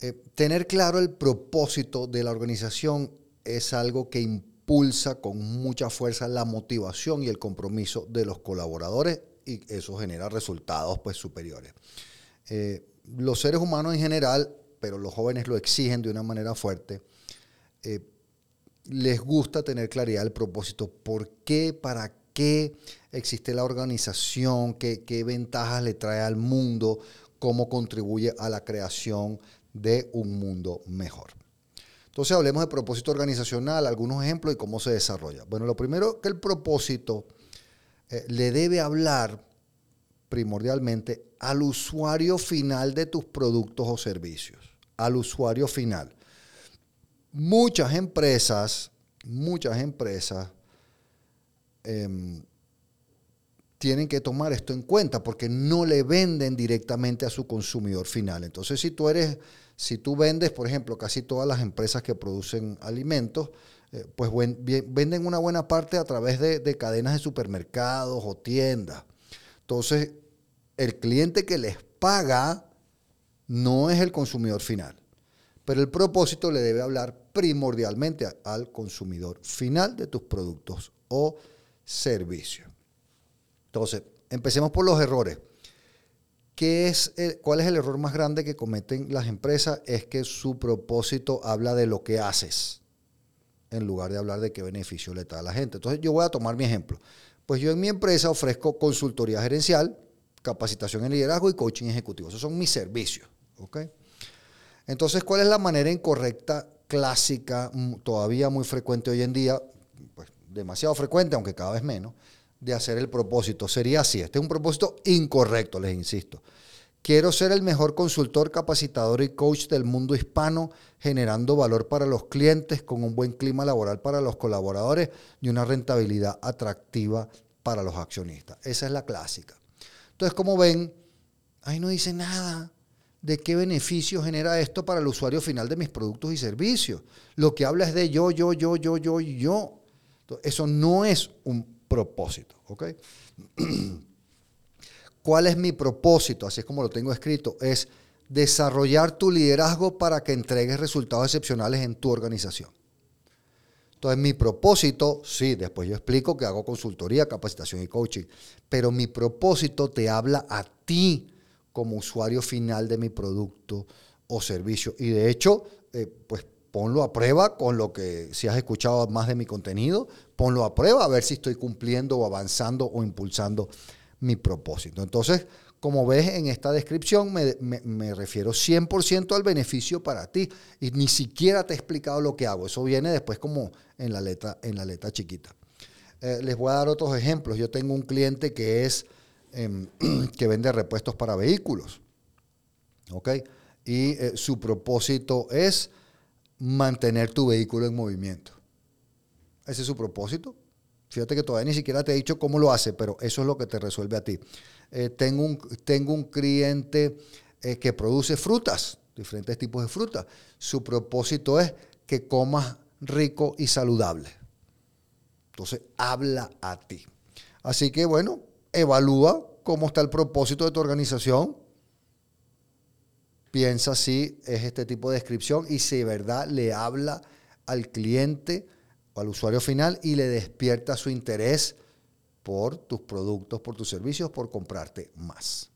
Eh, tener claro el propósito de la organización es algo que impulsa con mucha fuerza la motivación y el compromiso de los colaboradores y eso genera resultados pues superiores. Eh, los seres humanos en general, pero los jóvenes lo exigen de una manera fuerte, eh, les gusta tener claridad del propósito. ¿Por qué? ¿Para qué existe la organización? ¿Qué, qué ventajas le trae al mundo? ¿Cómo contribuye a la creación de un mundo mejor. Entonces hablemos de propósito organizacional, algunos ejemplos y cómo se desarrolla. Bueno, lo primero que el propósito eh, le debe hablar primordialmente al usuario final de tus productos o servicios, al usuario final. Muchas empresas, muchas empresas em, tienen que tomar esto en cuenta porque no le venden directamente a su consumidor final. Entonces, si tú eres, si tú vendes, por ejemplo, casi todas las empresas que producen alimentos, eh, pues venden una buena parte a través de, de cadenas de supermercados o tiendas. Entonces, el cliente que les paga no es el consumidor final, pero el propósito le debe hablar primordialmente al consumidor final de tus productos o servicios. Entonces, empecemos por los errores. ¿Qué es ¿Cuál es el error más grande que cometen las empresas? Es que su propósito habla de lo que haces, en lugar de hablar de qué beneficio le da a la gente. Entonces, yo voy a tomar mi ejemplo. Pues yo en mi empresa ofrezco consultoría gerencial, capacitación en liderazgo y coaching ejecutivo. Esos son mis servicios. Entonces, ¿cuál es la manera incorrecta, clásica, todavía muy frecuente hoy en día? Pues demasiado frecuente, aunque cada vez menos de hacer el propósito. Sería así. Este es un propósito incorrecto, les insisto. Quiero ser el mejor consultor, capacitador y coach del mundo hispano, generando valor para los clientes, con un buen clima laboral para los colaboradores y una rentabilidad atractiva para los accionistas. Esa es la clásica. Entonces, como ven, ahí no dice nada de qué beneficio genera esto para el usuario final de mis productos y servicios. Lo que habla es de yo, yo, yo, yo, yo yo. eso no es un propósito. ¿ok? ¿Cuál es mi propósito? Así es como lo tengo escrito. Es desarrollar tu liderazgo para que entregues resultados excepcionales en tu organización. Entonces, mi propósito, sí, después yo explico que hago consultoría, capacitación y coaching, pero mi propósito te habla a ti como usuario final de mi producto o servicio. Y de hecho, eh, pues ponlo a prueba con lo que, si has escuchado más de mi contenido, ponlo a prueba a ver si estoy cumpliendo o avanzando o impulsando mi propósito. Entonces, como ves en esta descripción, me, refiero 100% al beneficio para ti y ni siquiera te he explicado lo que hago. Eso viene después como en la letra, en la letra chiquita. Eh, les voy a dar otros ejemplos. Yo tengo un cliente que es em, que vende repuestos para vehículos. ¿Ok? Y eh, su propósito es mantener tu vehículo en movimiento. Ese es su propósito. Fíjate que todavía ni siquiera te he dicho cómo lo hace, pero eso es lo que te resuelve a ti. Eh, tengo, un, tengo un cliente eh, que produce frutas, diferentes tipos de frutas. Su propósito es que comas rico y saludable. Entonces, habla a ti. Así que, bueno, evalúa cómo está el propósito de tu organización, piensa si es este tipo de descripción y si de verdad le habla al cliente o al usuario final y le despierta su interés por tus productos, por tus servicios, por comprarte más.